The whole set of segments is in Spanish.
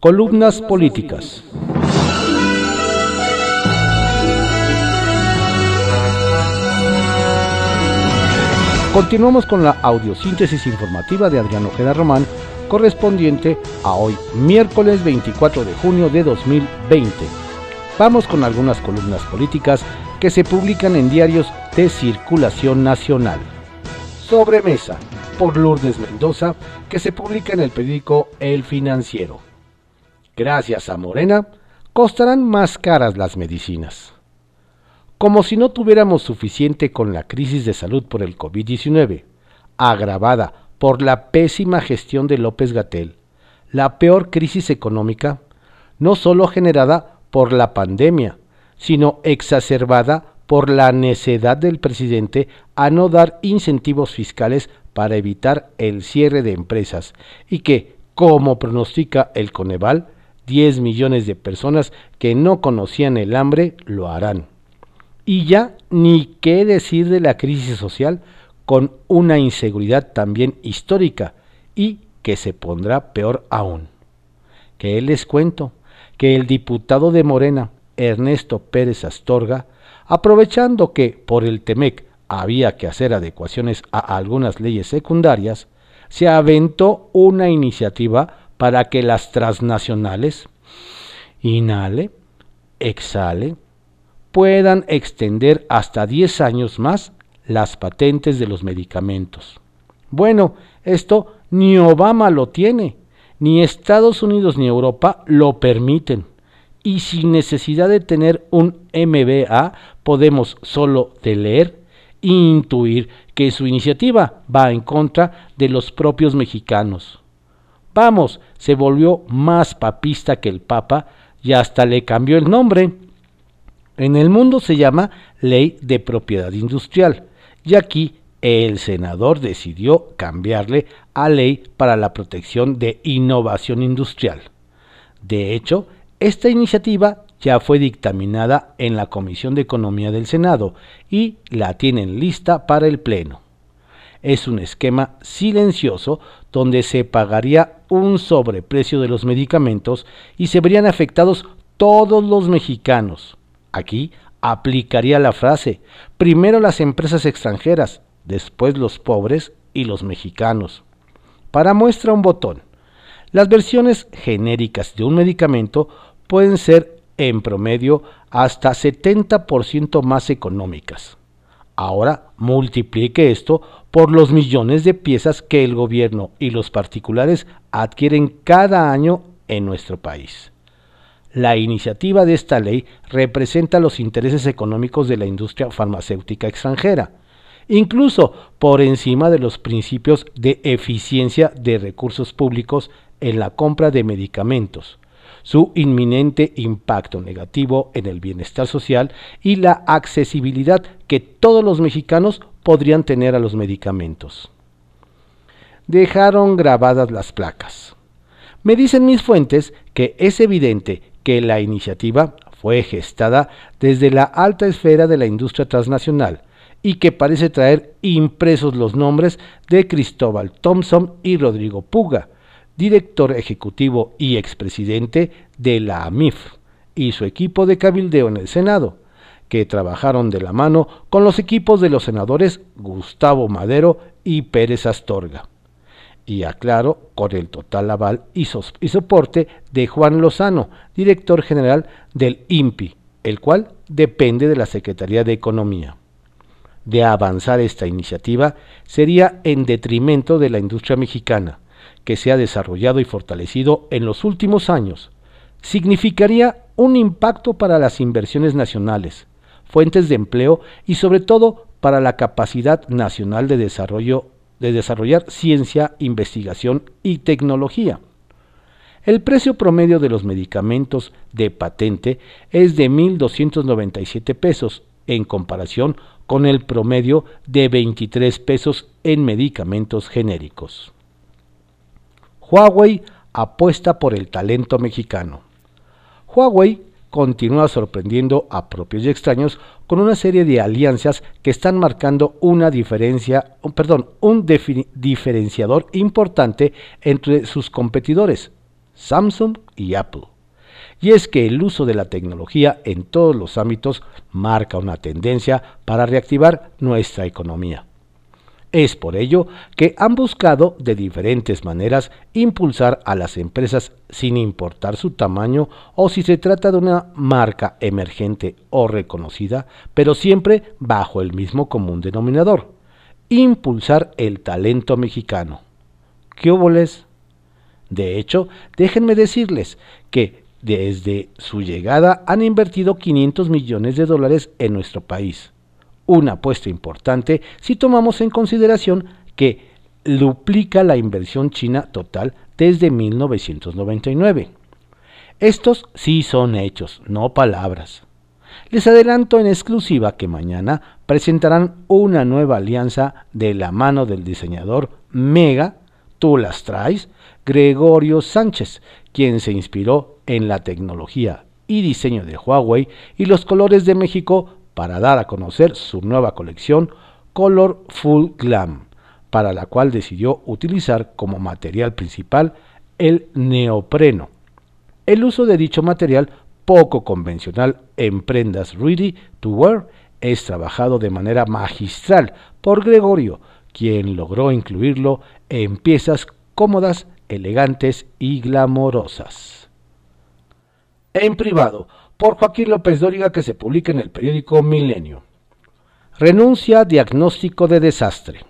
Columnas políticas. Continuamos con la audiosíntesis informativa de Adrián Ojeda Román, correspondiente a hoy, miércoles 24 de junio de 2020. Vamos con algunas columnas políticas que se publican en diarios de circulación nacional. Sobremesa, por Lourdes Mendoza, que se publica en el periódico El Financiero. Gracias a Morena, costarán más caras las medicinas. Como si no tuviéramos suficiente con la crisis de salud por el COVID-19, agravada por la pésima gestión de López Gatel, la peor crisis económica, no solo generada por la pandemia, sino exacerbada por la necedad del presidente a no dar incentivos fiscales para evitar el cierre de empresas y que, como pronostica el Coneval, 10 millones de personas que no conocían el hambre lo harán. Y ya ni qué decir de la crisis social con una inseguridad también histórica y que se pondrá peor aún. Que les cuento que el diputado de Morena, Ernesto Pérez Astorga, aprovechando que por el TEMEC había que hacer adecuaciones a algunas leyes secundarias, se aventó una iniciativa para que las transnacionales, inhale, exhale, puedan extender hasta 10 años más las patentes de los medicamentos. Bueno, esto ni Obama lo tiene, ni Estados Unidos ni Europa lo permiten. Y sin necesidad de tener un MBA, podemos solo de leer e intuir que su iniciativa va en contra de los propios mexicanos. Vamos, se volvió más papista que el Papa y hasta le cambió el nombre. En el mundo se llama Ley de Propiedad Industrial y aquí el senador decidió cambiarle a Ley para la Protección de Innovación Industrial. De hecho, esta iniciativa ya fue dictaminada en la Comisión de Economía del Senado y la tienen lista para el Pleno. Es un esquema silencioso donde se pagaría un sobreprecio de los medicamentos y se verían afectados todos los mexicanos, Aquí aplicaría la frase, primero las empresas extranjeras, después los pobres y los mexicanos. Para muestra un botón. Las versiones genéricas de un medicamento pueden ser en promedio hasta 70% más económicas. Ahora multiplique esto por los millones de piezas que el gobierno y los particulares adquieren cada año en nuestro país. La iniciativa de esta ley representa los intereses económicos de la industria farmacéutica extranjera, incluso por encima de los principios de eficiencia de recursos públicos en la compra de medicamentos, su inminente impacto negativo en el bienestar social y la accesibilidad que todos los mexicanos podrían tener a los medicamentos. Dejaron grabadas las placas. Me dicen mis fuentes que es evidente que la iniciativa fue gestada desde la alta esfera de la industria transnacional y que parece traer impresos los nombres de Cristóbal Thompson y Rodrigo Puga, director ejecutivo y expresidente de la AMIF, y su equipo de cabildeo en el Senado, que trabajaron de la mano con los equipos de los senadores Gustavo Madero y Pérez Astorga y aclaro, con el total aval y, soporte de Juan Lozano, director general del INPI, el cual depende de la Secretaría de Economía. De avanzar esta iniciativa sería en detrimento de la industria mexicana, que se ha desarrollado y fortalecido en los últimos años. Significaría un impacto para las inversiones nacionales, fuentes de empleo y sobre todo para la capacidad nacional de desarrollo de desarrollar ciencia, investigación y tecnología. El precio promedio de los medicamentos de patente es de 1.297 pesos en comparación con el promedio de 23 pesos en medicamentos genéricos. Huawei apuesta por el talento mexicano. Huawei continúa sorprendiendo a propios y extraños con una serie de alianzas que están marcando una diferencia, perdón, un diferenciador importante entre sus competidores. Samsung y Apple. Y es que el uso de la tecnología en todos los ámbitos marca una tendencia para reactivar nuestra economía. Es por ello que han buscado de diferentes maneras impulsar a las empresas sin importar su tamaño o si se trata de una marca emergente o reconocida, pero siempre bajo el mismo común denominador, impulsar el talento mexicano. ¿Qué óboles? De hecho, déjenme decirles que desde su llegada han invertido 500 millones de dólares en nuestro país una apuesta importante si tomamos en consideración que duplica la inversión china total desde 1999. Estos sí son hechos, no palabras. Les adelanto en exclusiva que mañana presentarán una nueva alianza de la mano del diseñador Mega, tú las traes, Gregorio Sánchez, quien se inspiró en la tecnología y diseño de Huawei y los colores de México para dar a conocer su nueva colección Color Full Glam, para la cual decidió utilizar como material principal el neopreno. El uso de dicho material poco convencional en prendas ready to wear es trabajado de manera magistral por Gregorio, quien logró incluirlo en piezas cómodas, elegantes y glamorosas. En privado, por Joaquín López Dóriga que se publica en el periódico Milenio. Renuncia diagnóstico de desastre.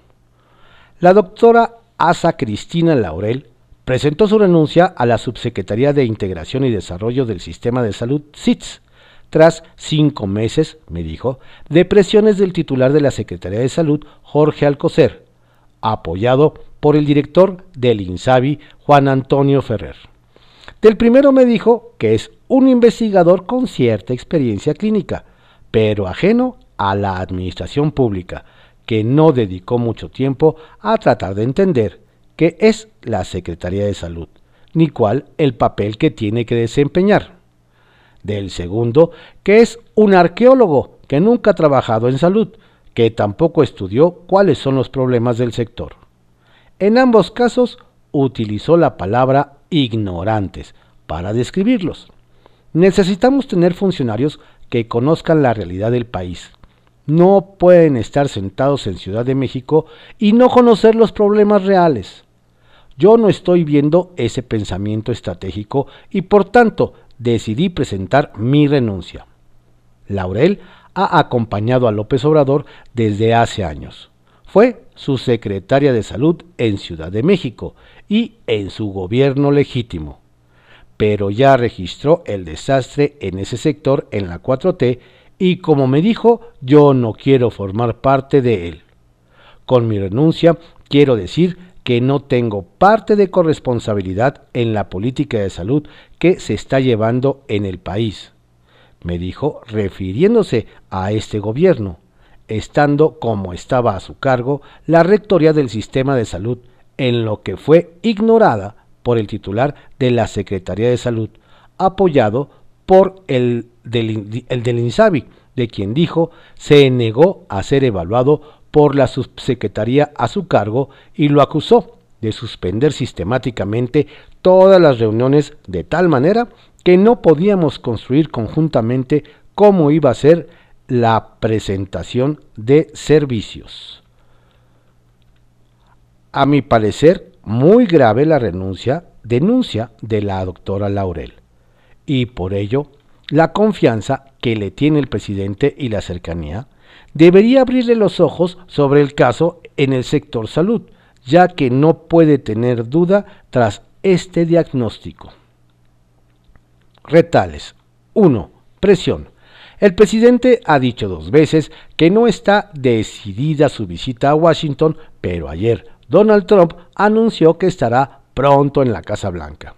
La doctora Asa Cristina Laurel presentó su renuncia a la Subsecretaría de Integración y Desarrollo del Sistema de Salud, SITS, tras cinco meses, me dijo, de presiones del titular de la Secretaría de Salud, Jorge Alcocer, apoyado por el director del INSABI, Juan Antonio Ferrer. Del primero me dijo que es un investigador con cierta experiencia clínica, pero ajeno a la administración pública, que no dedicó mucho tiempo a tratar de entender qué es la Secretaría de Salud, ni cuál el papel que tiene que desempeñar. Del segundo, que es un arqueólogo que nunca ha trabajado en salud, que tampoco estudió cuáles son los problemas del sector. En ambos casos utilizó la palabra ignorantes para describirlos. Necesitamos tener funcionarios que conozcan la realidad del país. No pueden estar sentados en Ciudad de México y no conocer los problemas reales. Yo no estoy viendo ese pensamiento estratégico y por tanto decidí presentar mi renuncia. Laurel ha acompañado a López Obrador desde hace años. Fue su secretaria de salud en Ciudad de México y en su gobierno legítimo pero ya registró el desastre en ese sector en la 4T y como me dijo, yo no quiero formar parte de él. Con mi renuncia quiero decir que no tengo parte de corresponsabilidad en la política de salud que se está llevando en el país, me dijo refiriéndose a este gobierno, estando como estaba a su cargo la rectoría del sistema de salud, en lo que fue ignorada por el titular de la Secretaría de Salud, apoyado por el del, el del INSABI, de quien dijo se negó a ser evaluado por la subsecretaría a su cargo y lo acusó de suspender sistemáticamente todas las reuniones de tal manera que no podíamos construir conjuntamente cómo iba a ser la presentación de servicios. A mi parecer, muy grave la renuncia, denuncia de la doctora Laurel. Y por ello, la confianza que le tiene el presidente y la cercanía debería abrirle los ojos sobre el caso en el sector salud, ya que no puede tener duda tras este diagnóstico. Retales. 1. Presión. El presidente ha dicho dos veces que no está decidida su visita a Washington, pero ayer Donald Trump anunció que estará pronto en la Casa Blanca.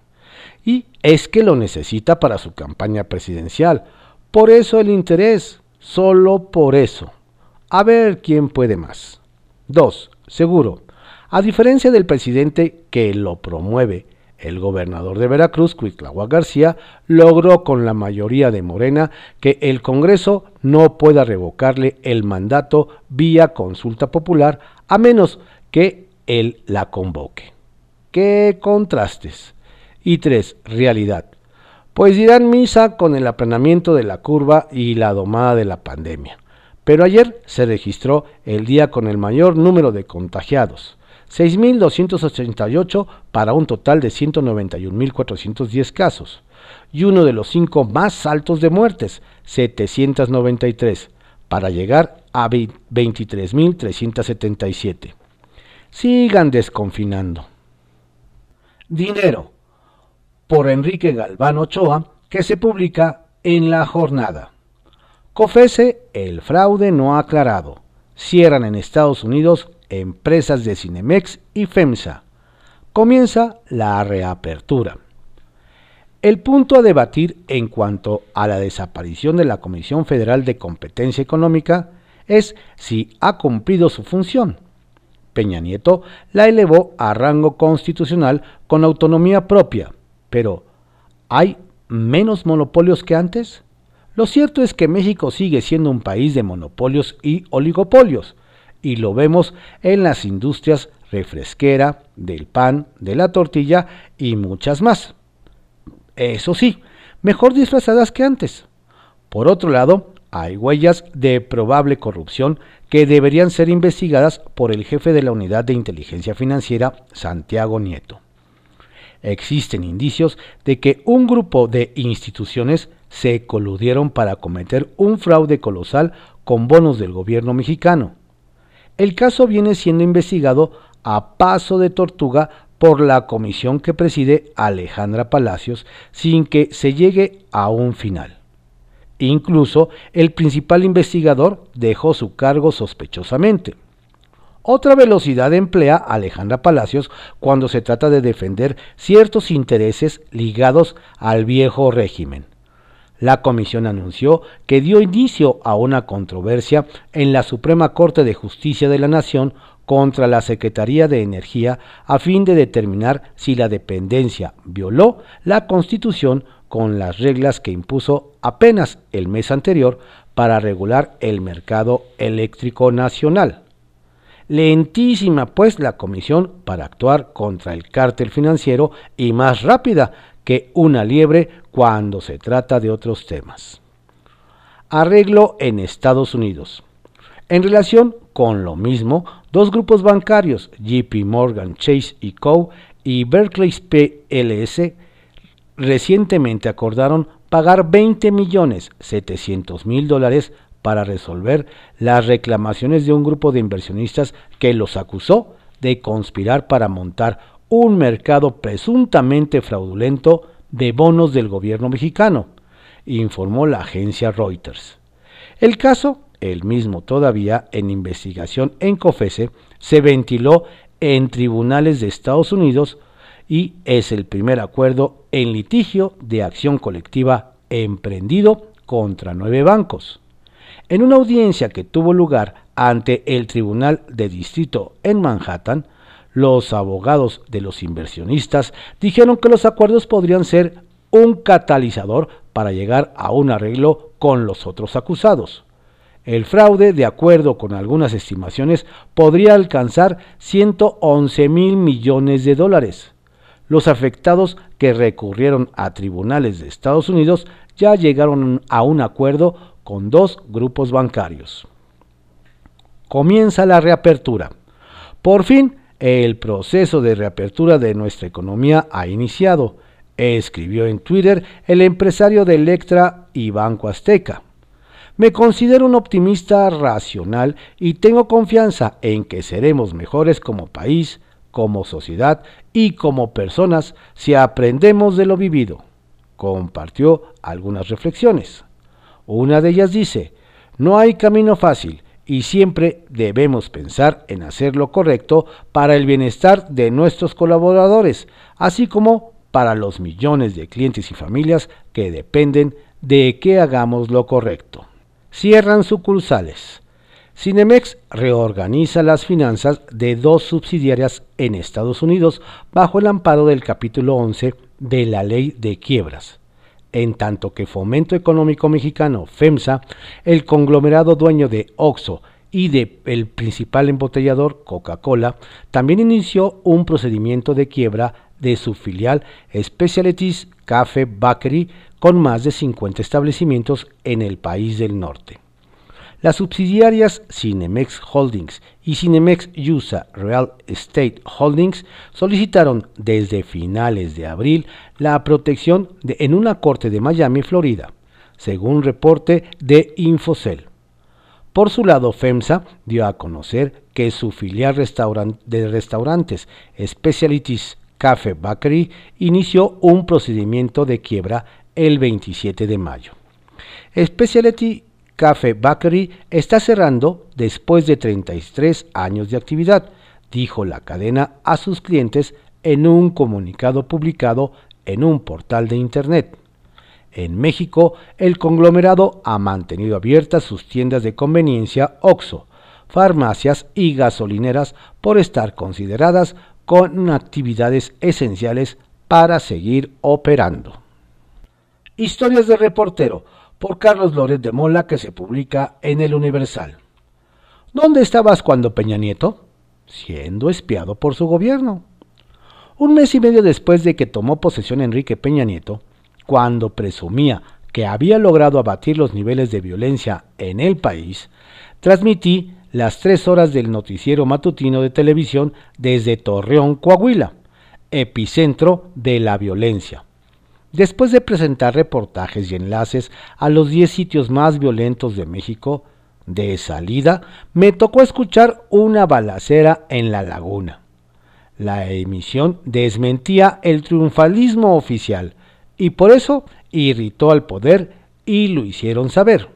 Y es que lo necesita para su campaña presidencial. Por eso el interés, solo por eso. A ver quién puede más. 2. Seguro. A diferencia del presidente que lo promueve, el gobernador de Veracruz, Cuitlagua García, logró con la mayoría de Morena que el Congreso no pueda revocarle el mandato vía consulta popular a menos que él la convoque. ¡Qué contrastes! Y 3. Realidad. Pues dirán misa con el aplanamiento de la curva y la domada de la pandemia. Pero ayer se registró el día con el mayor número de contagiados, 6.288 para un total de 191.410 casos, y uno de los cinco más altos de muertes, 793, para llegar a 23.377. Sigan desconfinando. Dinero. Por Enrique Galván Ochoa, que se publica en La Jornada. COFESE, el fraude no aclarado. Cierran en Estados Unidos empresas de Cinemex y FEMSA. Comienza la reapertura. El punto a debatir en cuanto a la desaparición de la Comisión Federal de Competencia Económica es si ha cumplido su función. Peña Nieto la elevó a rango constitucional con autonomía propia, pero ¿hay menos monopolios que antes? Lo cierto es que México sigue siendo un país de monopolios y oligopolios, y lo vemos en las industrias refresquera, del pan, de la tortilla y muchas más. Eso sí, mejor disfrazadas que antes. Por otro lado, hay huellas de probable corrupción que deberían ser investigadas por el jefe de la Unidad de Inteligencia Financiera, Santiago Nieto. Existen indicios de que un grupo de instituciones se coludieron para cometer un fraude colosal con bonos del gobierno mexicano. El caso viene siendo investigado a paso de tortuga por la comisión que preside Alejandra Palacios sin que se llegue a un final. Incluso el principal investigador dejó su cargo sospechosamente. Otra velocidad emplea Alejandra Palacios cuando se trata de defender ciertos intereses ligados al viejo régimen. La comisión anunció que dio inicio a una controversia en la Suprema Corte de Justicia de la Nación contra la Secretaría de Energía a fin de determinar si la dependencia violó la Constitución con las reglas que impuso apenas el mes anterior para regular el mercado eléctrico nacional. Lentísima pues la comisión para actuar contra el cártel financiero y más rápida que una liebre cuando se trata de otros temas. Arreglo en Estados Unidos. En relación con lo mismo, dos grupos bancarios, JP Morgan Chase y Co. y Berkeley PLS, recientemente acordaron pagar 20 millones 700 mil dólares para resolver las reclamaciones de un grupo de inversionistas que los acusó de conspirar para montar un mercado presuntamente fraudulento de bonos del gobierno mexicano, informó la agencia Reuters. El caso, el mismo todavía en investigación en COFESE, se ventiló en tribunales de Estados Unidos y es el primer acuerdo en litigio de acción colectiva emprendido contra nueve bancos. En una audiencia que tuvo lugar ante el Tribunal de Distrito en Manhattan, los abogados de los inversionistas dijeron que los acuerdos podrían ser un catalizador para llegar a un arreglo con los otros acusados. El fraude, de acuerdo con algunas estimaciones, podría alcanzar 111 mil millones de dólares. Los afectados que recurrieron a tribunales de Estados Unidos ya llegaron a un acuerdo con dos grupos bancarios. Comienza la reapertura. Por fin, el proceso de reapertura de nuestra economía ha iniciado, escribió en Twitter el empresario de Electra y Banco Azteca. Me considero un optimista racional y tengo confianza en que seremos mejores como país, como sociedad y como personas si aprendemos de lo vivido. Compartió algunas reflexiones. Una de ellas dice, no hay camino fácil y siempre debemos pensar en hacer lo correcto para el bienestar de nuestros colaboradores, así como para los millones de clientes y familias que dependen de que hagamos lo correcto. Cierran sucursales. Cinemex reorganiza las finanzas de dos subsidiarias en Estados Unidos bajo el amparo del capítulo 11 de la ley de quiebras en tanto que Fomento Económico Mexicano, FEMSA, el conglomerado dueño de OXO y de el principal embotellador Coca-Cola, también inició un procedimiento de quiebra de su filial Specialties Cafe Bakery con más de 50 establecimientos en el país del norte. Las subsidiarias Cinemex Holdings y Cinemex USA Real Estate Holdings solicitaron desde finales de abril la protección en una corte de Miami, Florida, según reporte de Infocel. Por su lado, FEMSA dio a conocer que su filial de restaurantes Specialties Cafe Bakery inició un procedimiento de quiebra el 27 de mayo. Specialty Café Bakery está cerrando después de 33 años de actividad, dijo la cadena a sus clientes en un comunicado publicado en un portal de Internet. En México, el conglomerado ha mantenido abiertas sus tiendas de conveniencia OXO, farmacias y gasolineras por estar consideradas con actividades esenciales para seguir operando. Historias de reportero por Carlos Lórez de Mola que se publica en el Universal. ¿Dónde estabas cuando Peña Nieto? Siendo espiado por su gobierno. Un mes y medio después de que tomó posesión Enrique Peña Nieto, cuando presumía que había logrado abatir los niveles de violencia en el país, transmití las tres horas del noticiero matutino de televisión desde Torreón, Coahuila, epicentro de la violencia Después de presentar reportajes y enlaces a los 10 sitios más violentos de México, de salida me tocó escuchar una balacera en la laguna. La emisión desmentía el triunfalismo oficial y por eso irritó al poder y lo hicieron saber.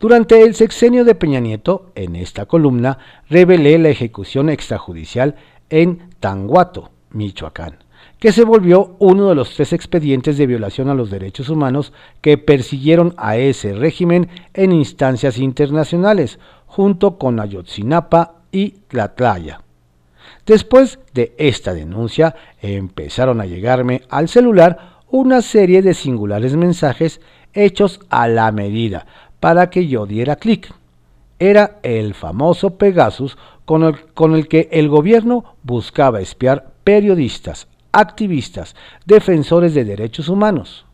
Durante el sexenio de Peña Nieto, en esta columna, revelé la ejecución extrajudicial en Tanguato, Michoacán que se volvió uno de los tres expedientes de violación a los derechos humanos que persiguieron a ese régimen en instancias internacionales, junto con Ayotzinapa y Tlatlaya. Después de esta denuncia, empezaron a llegarme al celular una serie de singulares mensajes hechos a la medida para que yo diera clic. Era el famoso Pegasus con el, con el que el gobierno buscaba espiar periodistas, activistas, defensores de derechos humanos.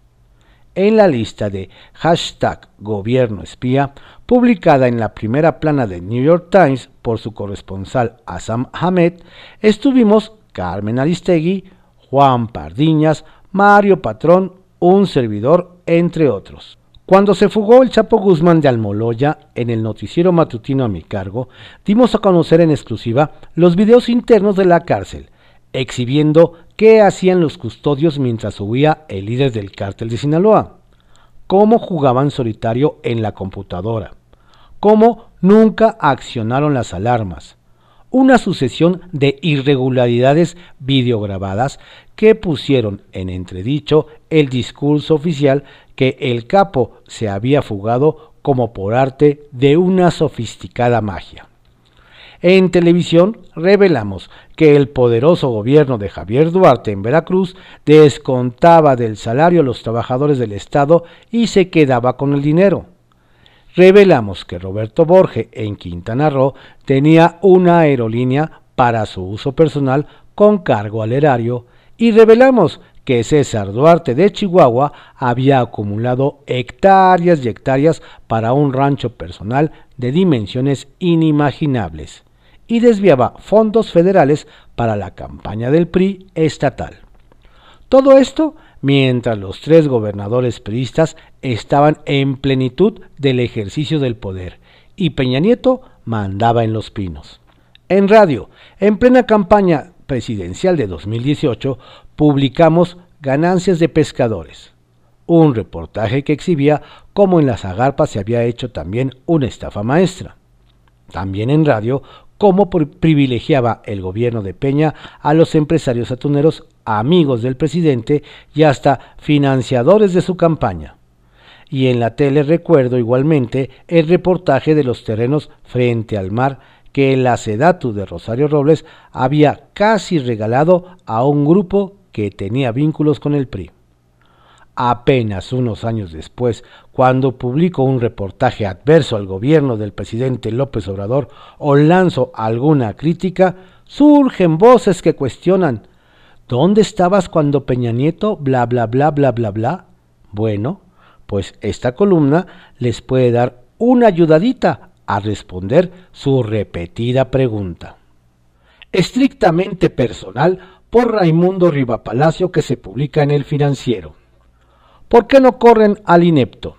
En la lista de hashtag gobierno espía, publicada en la primera plana de New York Times por su corresponsal Assam Hamed, estuvimos Carmen Aristegui, Juan Pardiñas, Mario Patrón, un servidor, entre otros. Cuando se fugó el Chapo Guzmán de Almoloya en el noticiero matutino a mi cargo, dimos a conocer en exclusiva los videos internos de la cárcel, exhibiendo qué hacían los custodios mientras huía el líder del cártel de Sinaloa, cómo jugaban solitario en la computadora, cómo nunca accionaron las alarmas, una sucesión de irregularidades videograbadas que pusieron en entredicho el discurso oficial que el capo se había fugado como por arte de una sofisticada magia. En televisión revelamos que el poderoso gobierno de Javier Duarte en Veracruz descontaba del salario a los trabajadores del Estado y se quedaba con el dinero. Revelamos que Roberto Borge en Quintana Roo tenía una aerolínea para su uso personal con cargo al erario y revelamos que César Duarte de Chihuahua había acumulado hectáreas y hectáreas para un rancho personal de dimensiones inimaginables y desviaba fondos federales para la campaña del PRI estatal. Todo esto mientras los tres gobernadores priistas estaban en plenitud del ejercicio del poder y Peña Nieto mandaba en los pinos. En radio, en plena campaña presidencial de 2018, publicamos Ganancias de Pescadores, un reportaje que exhibía cómo en las agarpas se había hecho también una estafa maestra. También en radio cómo privilegiaba el gobierno de Peña a los empresarios atuneros amigos del presidente y hasta financiadores de su campaña. Y en la tele recuerdo igualmente el reportaje de los terrenos frente al mar que la Sedatu de Rosario Robles había casi regalado a un grupo que tenía vínculos con el PRI. Apenas unos años después, cuando publico un reportaje adverso al gobierno del presidente López Obrador o lanzo alguna crítica, surgen voces que cuestionan, ¿Dónde estabas cuando Peña Nieto, bla, bla, bla, bla, bla, bla? Bueno, pues esta columna les puede dar una ayudadita a responder su repetida pregunta. Estrictamente personal por Raimundo Rivapalacio que se publica en El Financiero. ¿Por qué no corren al inepto?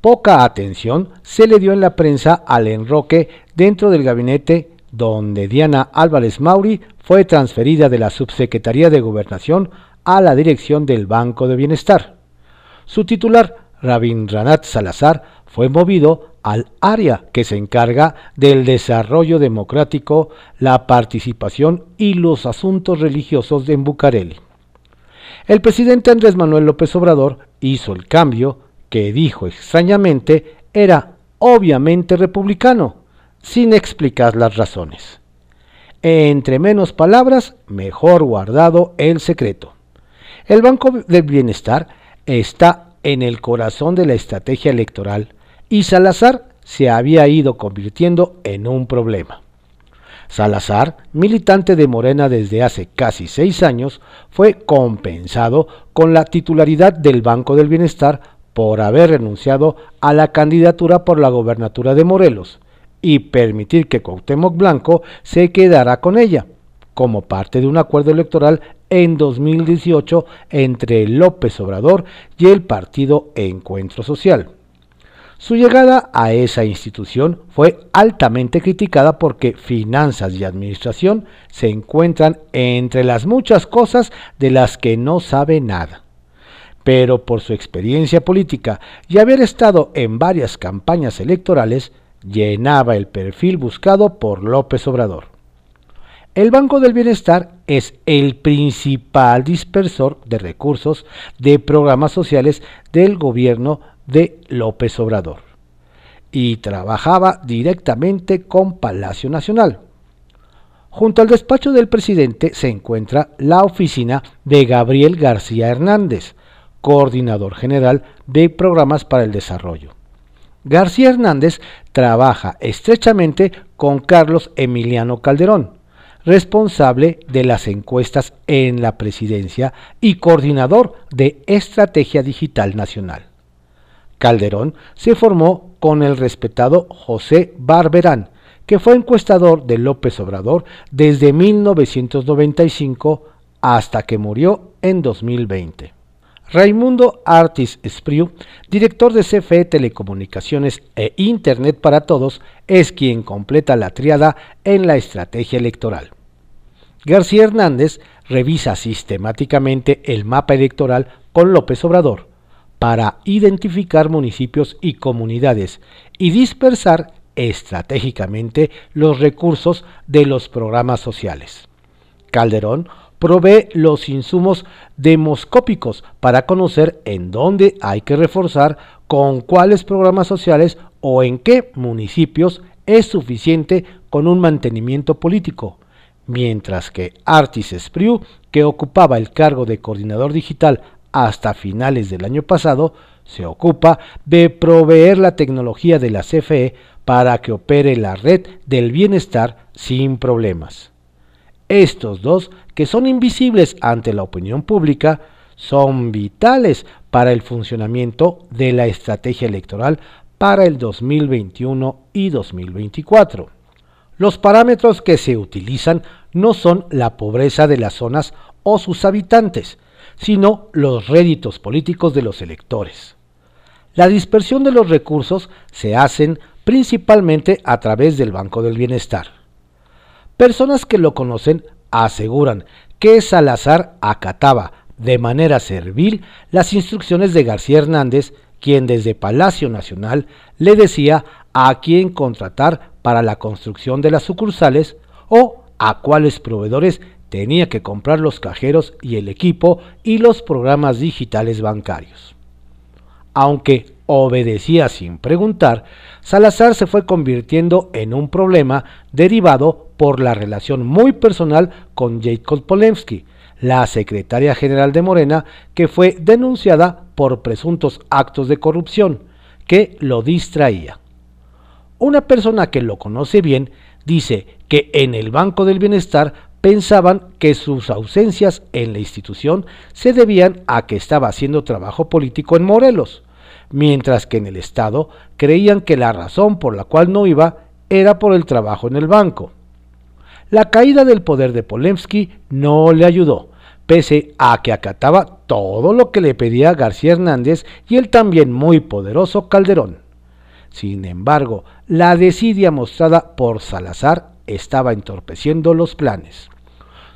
Poca atención se le dio en la prensa al enroque dentro del gabinete donde Diana Álvarez Mauri fue transferida de la Subsecretaría de Gobernación a la dirección del Banco de Bienestar. Su titular, Rabindranath Salazar, fue movido al área que se encarga del desarrollo democrático, la participación y los asuntos religiosos de Bucareli. El presidente Andrés Manuel López Obrador hizo el cambio que dijo extrañamente era obviamente republicano, sin explicar las razones. Entre menos palabras, mejor guardado el secreto. El Banco del Bienestar está en el corazón de la estrategia electoral y Salazar se había ido convirtiendo en un problema. Salazar, militante de Morena desde hace casi seis años, fue compensado con la titularidad del Banco del Bienestar por haber renunciado a la candidatura por la gobernatura de Morelos y permitir que Cuauhtémoc Blanco se quedara con ella, como parte de un acuerdo electoral en 2018 entre López Obrador y el partido Encuentro Social. Su llegada a esa institución fue altamente criticada porque finanzas y administración se encuentran entre las muchas cosas de las que no sabe nada pero por su experiencia política y haber estado en varias campañas electorales, llenaba el perfil buscado por López Obrador. El Banco del Bienestar es el principal dispersor de recursos de programas sociales del gobierno de López Obrador y trabajaba directamente con Palacio Nacional. Junto al despacho del presidente se encuentra la oficina de Gabriel García Hernández, coordinador general de programas para el desarrollo. García Hernández trabaja estrechamente con Carlos Emiliano Calderón, responsable de las encuestas en la presidencia y coordinador de Estrategia Digital Nacional. Calderón se formó con el respetado José Barberán, que fue encuestador de López Obrador desde 1995 hasta que murió en 2020. Raimundo Artis Espriu, director de CFE Telecomunicaciones e Internet para Todos, es quien completa la triada en la estrategia electoral. García Hernández revisa sistemáticamente el mapa electoral con López Obrador para identificar municipios y comunidades y dispersar estratégicamente los recursos de los programas sociales. Calderón provee los insumos demoscópicos para conocer en dónde hay que reforzar con cuáles programas sociales o en qué municipios es suficiente con un mantenimiento político, mientras que Artis Espriu, que ocupaba el cargo de coordinador digital hasta finales del año pasado, se ocupa de proveer la tecnología de la CFE para que opere la red del bienestar sin problemas. Estos dos, que son invisibles ante la opinión pública, son vitales para el funcionamiento de la estrategia electoral para el 2021 y 2024. Los parámetros que se utilizan no son la pobreza de las zonas o sus habitantes, sino los réditos políticos de los electores. La dispersión de los recursos se hacen principalmente a través del Banco del Bienestar. Personas que lo conocen aseguran que Salazar acataba de manera servil las instrucciones de García Hernández, quien desde Palacio Nacional le decía a quién contratar para la construcción de las sucursales o a cuáles proveedores tenía que comprar los cajeros y el equipo y los programas digitales bancarios. Aunque obedecía sin preguntar, Salazar se fue convirtiendo en un problema derivado por la relación muy personal con Jacob Polemski, la secretaria general de Morena, que fue denunciada por presuntos actos de corrupción que lo distraía. Una persona que lo conoce bien dice que en el Banco del Bienestar pensaban que sus ausencias en la institución se debían a que estaba haciendo trabajo político en Morelos, mientras que en el Estado creían que la razón por la cual no iba era por el trabajo en el banco. La caída del poder de Polemsky no le ayudó, pese a que acataba todo lo que le pedía García Hernández y el también muy poderoso Calderón. Sin embargo, la desidia mostrada por Salazar estaba entorpeciendo los planes.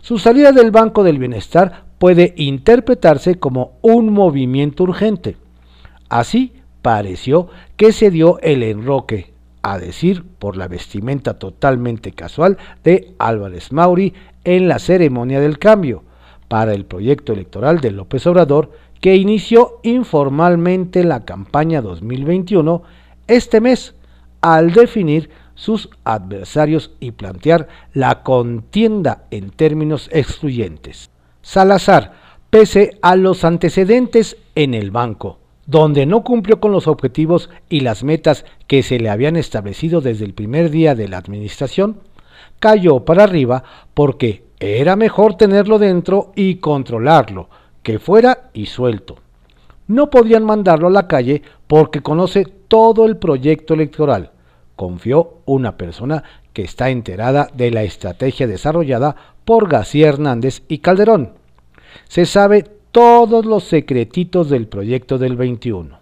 Su salida del Banco del Bienestar puede interpretarse como un movimiento urgente. Así pareció que se dio el enroque, a decir por la vestimenta totalmente casual de Álvarez Mauri en la ceremonia del cambio, para el proyecto electoral de López Obrador que inició informalmente la campaña 2021 este mes al definir sus adversarios y plantear la contienda en términos excluyentes. Salazar, pese a los antecedentes en el banco, donde no cumplió con los objetivos y las metas que se le habían establecido desde el primer día de la administración, cayó para arriba porque era mejor tenerlo dentro y controlarlo, que fuera y suelto. No podían mandarlo a la calle porque conoce todo el proyecto electoral confió una persona que está enterada de la estrategia desarrollada por García Hernández y Calderón. Se sabe todos los secretitos del proyecto del 21.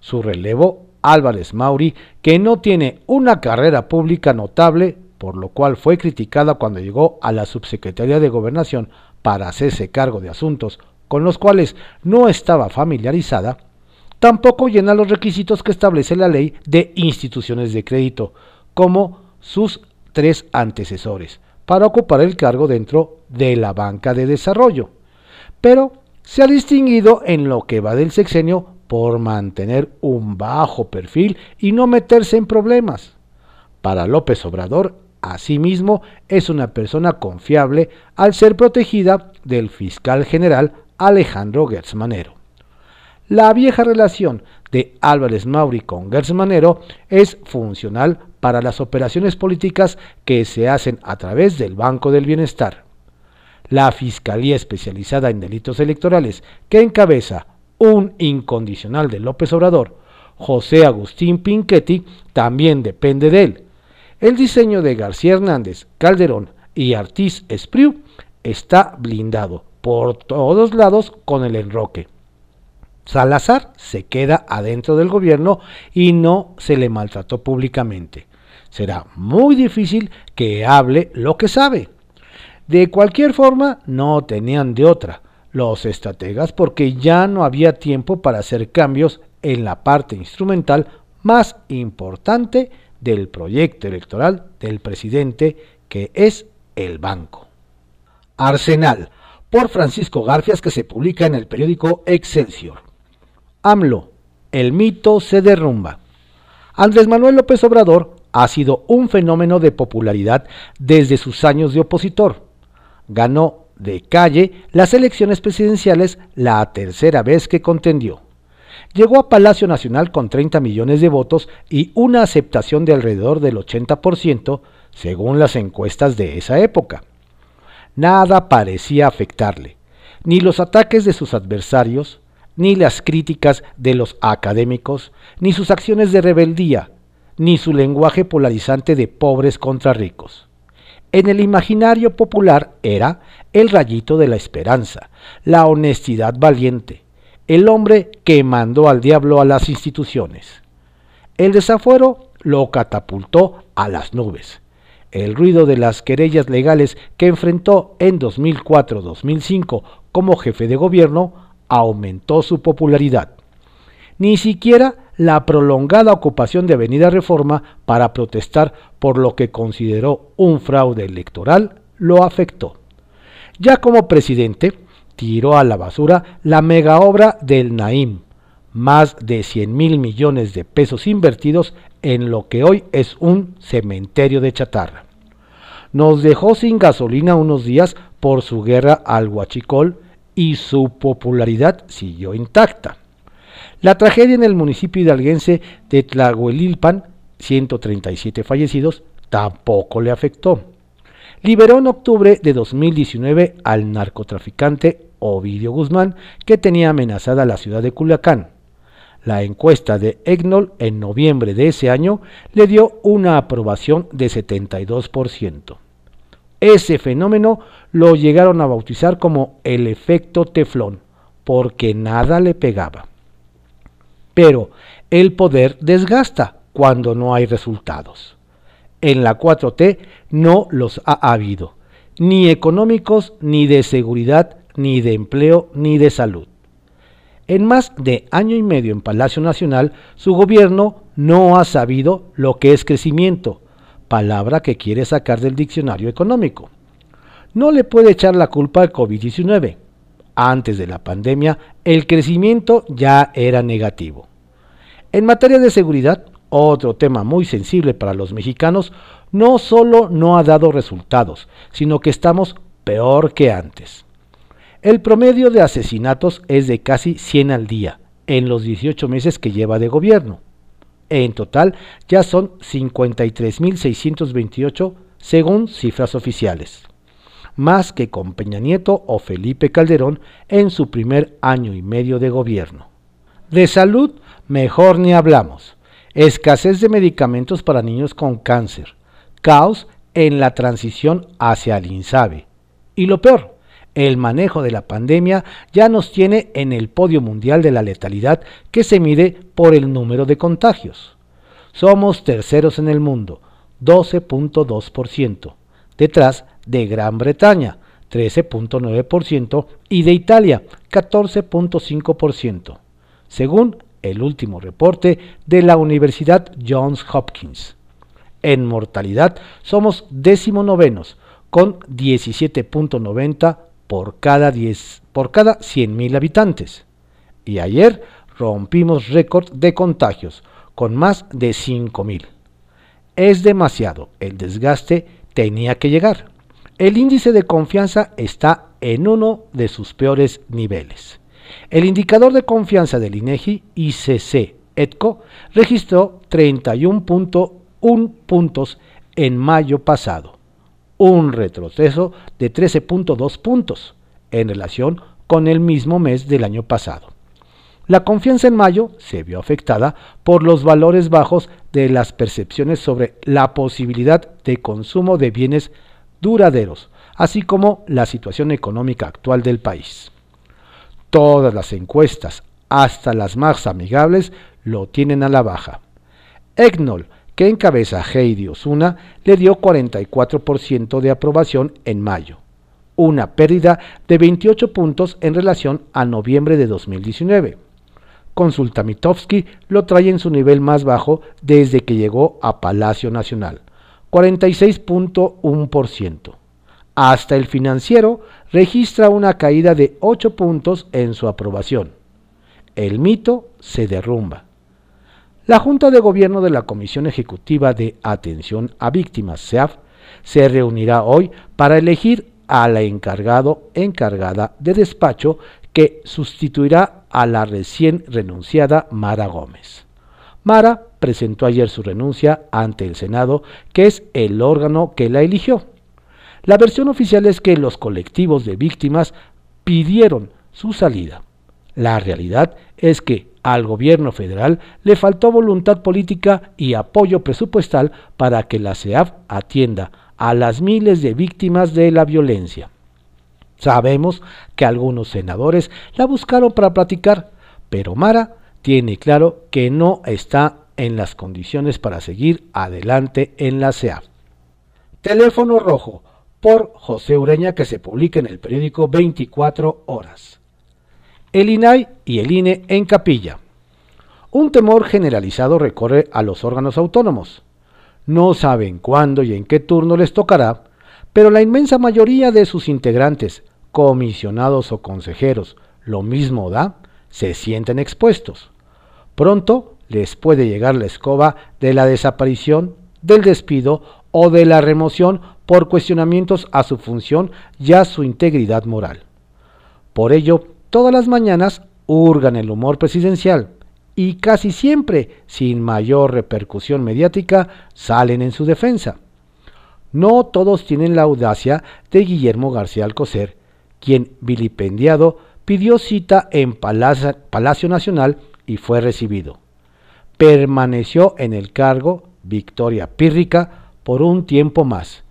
Su relevo, Álvarez Mauri, que no tiene una carrera pública notable, por lo cual fue criticada cuando llegó a la subsecretaría de Gobernación para hacerse cargo de asuntos con los cuales no estaba familiarizada, tampoco llena los requisitos que establece la ley de instituciones de crédito, como sus tres antecesores, para ocupar el cargo dentro de la banca de desarrollo. Pero se ha distinguido en lo que va del sexenio por mantener un bajo perfil y no meterse en problemas. Para López Obrador, asimismo, es una persona confiable al ser protegida del fiscal general Alejandro Gertz la vieja relación de Álvarez Mauri con Gertz Manero es funcional para las operaciones políticas que se hacen a través del Banco del Bienestar. La Fiscalía Especializada en Delitos Electorales, que encabeza un incondicional de López Obrador, José Agustín Pinchetti, también depende de él. El diseño de García Hernández, Calderón y Artis Espriu está blindado por todos lados con el enroque. Salazar se queda adentro del gobierno y no se le maltrató públicamente. Será muy difícil que hable lo que sabe. De cualquier forma, no tenían de otra los estrategas porque ya no había tiempo para hacer cambios en la parte instrumental más importante del proyecto electoral del presidente, que es el banco. Arsenal, por Francisco Garfias, que se publica en el periódico Excelsior. AMLO, el mito se derrumba. Andrés Manuel López Obrador ha sido un fenómeno de popularidad desde sus años de opositor. Ganó de calle las elecciones presidenciales la tercera vez que contendió. Llegó a Palacio Nacional con 30 millones de votos y una aceptación de alrededor del 80%, según las encuestas de esa época. Nada parecía afectarle, ni los ataques de sus adversarios, ni las críticas de los académicos, ni sus acciones de rebeldía, ni su lenguaje polarizante de pobres contra ricos. En el imaginario popular era el rayito de la esperanza, la honestidad valiente, el hombre que mandó al diablo a las instituciones. El desafuero lo catapultó a las nubes. El ruido de las querellas legales que enfrentó en 2004-2005 como jefe de gobierno aumentó su popularidad. Ni siquiera la prolongada ocupación de Avenida Reforma para protestar por lo que consideró un fraude electoral lo afectó. Ya como presidente, tiró a la basura la mega obra del Naim, más de 100 mil millones de pesos invertidos en lo que hoy es un cementerio de chatarra. Nos dejó sin gasolina unos días por su guerra al huachicol y su popularidad siguió intacta. La tragedia en el municipio hidalguense de Tlahuelilpan, 137 fallecidos, tampoco le afectó. liberó en octubre de 2019 al narcotraficante Ovidio Guzmán, que tenía amenazada la ciudad de Culiacán. La encuesta de EGNOL en noviembre de ese año le dio una aprobación de 72%. Ese fenómeno lo llegaron a bautizar como el efecto teflón, porque nada le pegaba. Pero el poder desgasta cuando no hay resultados. En la 4T no los ha habido, ni económicos, ni de seguridad, ni de empleo, ni de salud. En más de año y medio en Palacio Nacional, su gobierno no ha sabido lo que es crecimiento, palabra que quiere sacar del diccionario económico. No le puede echar la culpa al COVID-19. Antes de la pandemia, el crecimiento ya era negativo. En materia de seguridad, otro tema muy sensible para los mexicanos, no solo no ha dado resultados, sino que estamos peor que antes. El promedio de asesinatos es de casi 100 al día en los 18 meses que lleva de gobierno. En total ya son 53.628 según cifras oficiales, más que con Peña Nieto o Felipe Calderón en su primer año y medio de gobierno. De salud, mejor ni hablamos. Escasez de medicamentos para niños con cáncer. Caos en la transición hacia el INSABE. Y lo peor, el manejo de la pandemia ya nos tiene en el podio mundial de la letalidad que se mide por el número de contagios. Somos terceros en el mundo, 12.2%, detrás de Gran Bretaña, 13.9%, y de Italia, 14.5%, según el último reporte de la Universidad Johns Hopkins. En mortalidad somos décimo novenos, con 17.90 por cada, 10, por cada 100.000 habitantes. Y ayer rompimos récord de contagios, con más de 5.000. Es demasiado, el desgaste tenía que llegar. El índice de confianza está en uno de sus peores niveles. El indicador de confianza del INEGI ICC ETCO registró 31.1 puntos en mayo pasado, un retroceso de 13.2 puntos en relación con el mismo mes del año pasado. La confianza en mayo se vio afectada por los valores bajos de las percepciones sobre la posibilidad de consumo de bienes duraderos, así como la situación económica actual del país. Todas las encuestas, hasta las más amigables, lo tienen a la baja. EGNOL que encabeza Heidi Osuna, le dio 44% de aprobación en mayo, una pérdida de 28 puntos en relación a noviembre de 2019. Consulta Mitofsky lo trae en su nivel más bajo desde que llegó a Palacio Nacional, 46.1%. Hasta el financiero registra una caída de 8 puntos en su aprobación. El mito se derrumba. La Junta de Gobierno de la Comisión Ejecutiva de Atención a Víctimas, SEAF, se reunirá hoy para elegir a la encargado encargada de despacho que sustituirá a la recién renunciada Mara Gómez. Mara presentó ayer su renuncia ante el Senado, que es el órgano que la eligió. La versión oficial es que los colectivos de víctimas pidieron su salida. La realidad es que al gobierno federal le faltó voluntad política y apoyo presupuestal para que la CEAF atienda a las miles de víctimas de la violencia. Sabemos que algunos senadores la buscaron para platicar, pero Mara tiene claro que no está en las condiciones para seguir adelante en la CEAF. Teléfono rojo por José Ureña que se publica en el periódico 24 horas el INAI y el INE en capilla. Un temor generalizado recorre a los órganos autónomos. No saben cuándo y en qué turno les tocará, pero la inmensa mayoría de sus integrantes, comisionados o consejeros, lo mismo da, se sienten expuestos. Pronto les puede llegar la escoba de la desaparición, del despido o de la remoción por cuestionamientos a su función y a su integridad moral. Por ello, todas las mañanas hurgan el humor presidencial y casi siempre, sin mayor repercusión mediática, salen en su defensa. no todos tienen la audacia de Guillermo García Alcocer, quien, vilipendiado, pidió cita en Palacio Nacional y fue recibido. Permaneció en el cargo Victoria Pírrica por un tiempo más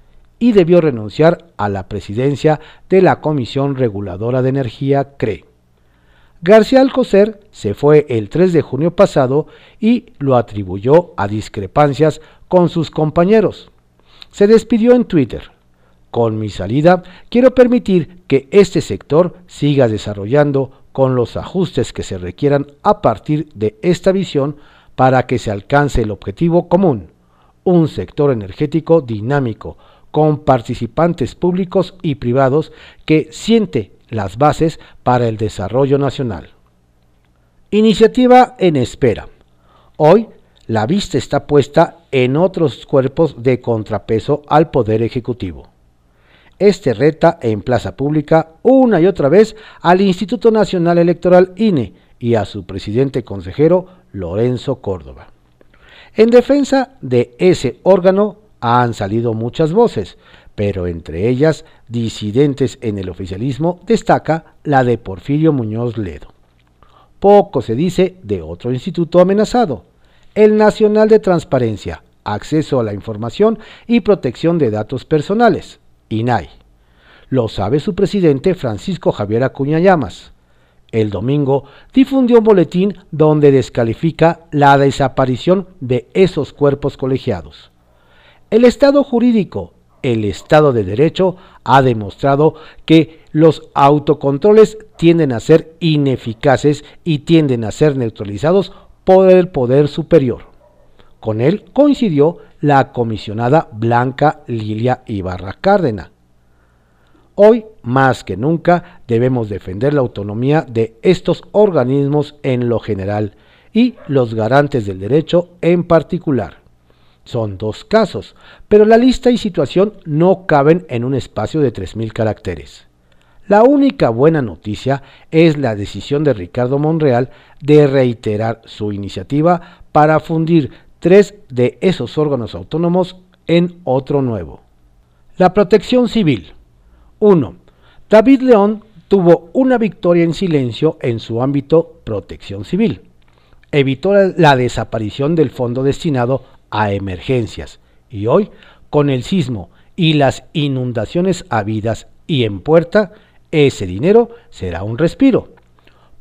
y debió renunciar a la presidencia de la Comisión Reguladora de Energía CRE. García Alcocer se fue el 3 de junio pasado y lo atribuyó a discrepancias con sus compañeros. Se despidió en Twitter. Con mi salida quiero permitir que este sector siga desarrollando con los ajustes que se requieran a partir de esta visión para que se alcance el objetivo común, un sector energético dinámico, con participantes públicos y privados que siente las bases para el desarrollo nacional. Iniciativa en espera. Hoy la vista está puesta en otros cuerpos de contrapeso al Poder Ejecutivo. Este reta en plaza pública una y otra vez al Instituto Nacional Electoral INE y a su presidente consejero Lorenzo Córdoba. En defensa de ese órgano han salido muchas voces, pero entre ellas disidentes en el oficialismo destaca la de Porfirio Muñoz Ledo. Poco se dice de otro instituto amenazado, el Nacional de Transparencia, Acceso a la Información y Protección de Datos Personales, INAI. Lo sabe su presidente Francisco Javier Acuña Llamas. El domingo difundió un boletín donde descalifica la desaparición de esos cuerpos colegiados. El Estado jurídico el Estado de Derecho ha demostrado que los autocontroles tienden a ser ineficaces y tienden a ser neutralizados por el poder superior. Con él coincidió la comisionada Blanca Lilia Ibarra Cárdena. Hoy, más que nunca, debemos defender la autonomía de estos organismos en lo general y los garantes del derecho en particular. Son dos casos, pero la lista y situación no caben en un espacio de 3.000 caracteres. La única buena noticia es la decisión de Ricardo Monreal de reiterar su iniciativa para fundir tres de esos órganos autónomos en otro nuevo. La protección civil. 1. David León tuvo una victoria en silencio en su ámbito protección civil. Evitó la desaparición del fondo destinado a emergencias y hoy, con el sismo y las inundaciones habidas y en puerta, ese dinero será un respiro.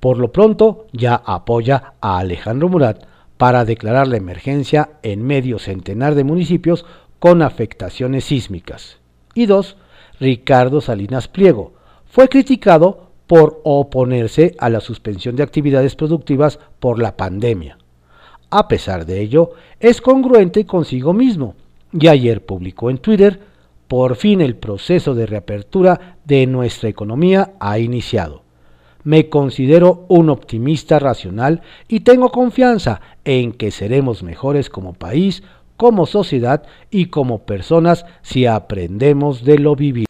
Por lo pronto ya apoya a Alejandro Murat para declarar la emergencia en medio centenar de municipios con afectaciones sísmicas. Y dos, Ricardo Salinas Pliego fue criticado por oponerse a la suspensión de actividades productivas por la pandemia. A pesar de ello, es congruente consigo mismo y ayer publicó en Twitter, por fin el proceso de reapertura de nuestra economía ha iniciado. Me considero un optimista racional y tengo confianza en que seremos mejores como país, como sociedad y como personas si aprendemos de lo vivido.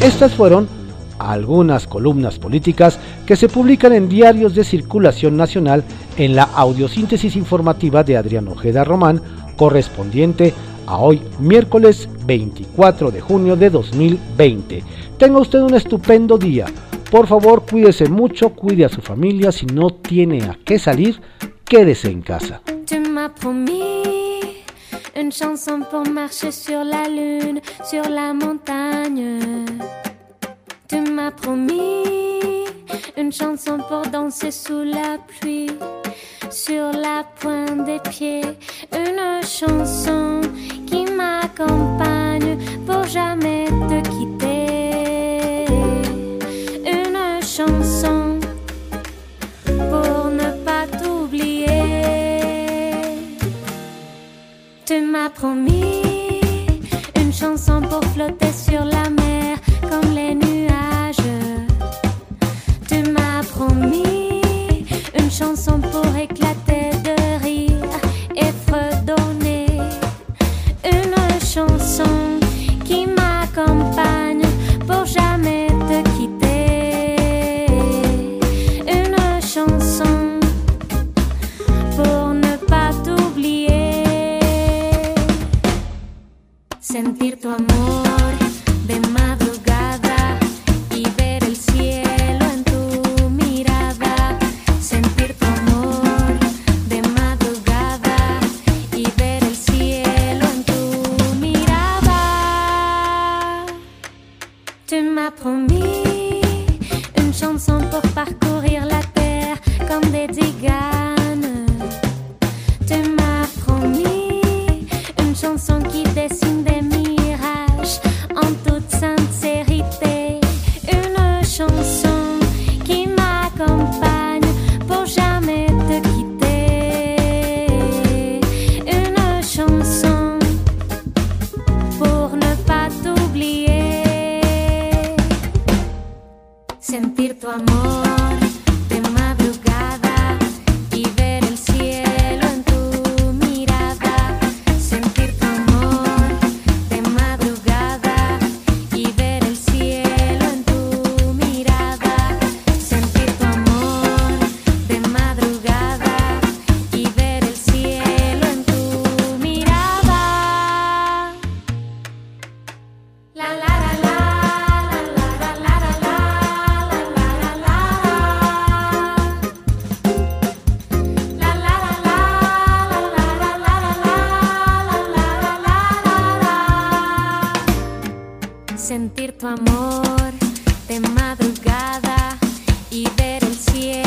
Estas fueron algunas columnas políticas que se publican en diarios de circulación nacional en la audiosíntesis informativa de Adrián Ojeda Román, correspondiente a hoy, miércoles 24 de junio de 2020. Tenga usted un estupendo día. Por favor, cuídese mucho, cuide a su familia. Si no tiene a qué salir, quédese en casa. une chanson pour marcher sur la lune, sur la montagne. Tu m'as promis une chanson pour danser sous la pluie, sur la pointe des pieds, une chanson qui m'accompagne pour jamais te quitter, une chanson pour ne pas t'oublier. Tu m'as promis une chanson pour flotter sur la mer comme les chanson qui m'accompagne pour jamais de madrugada y ver el cielo.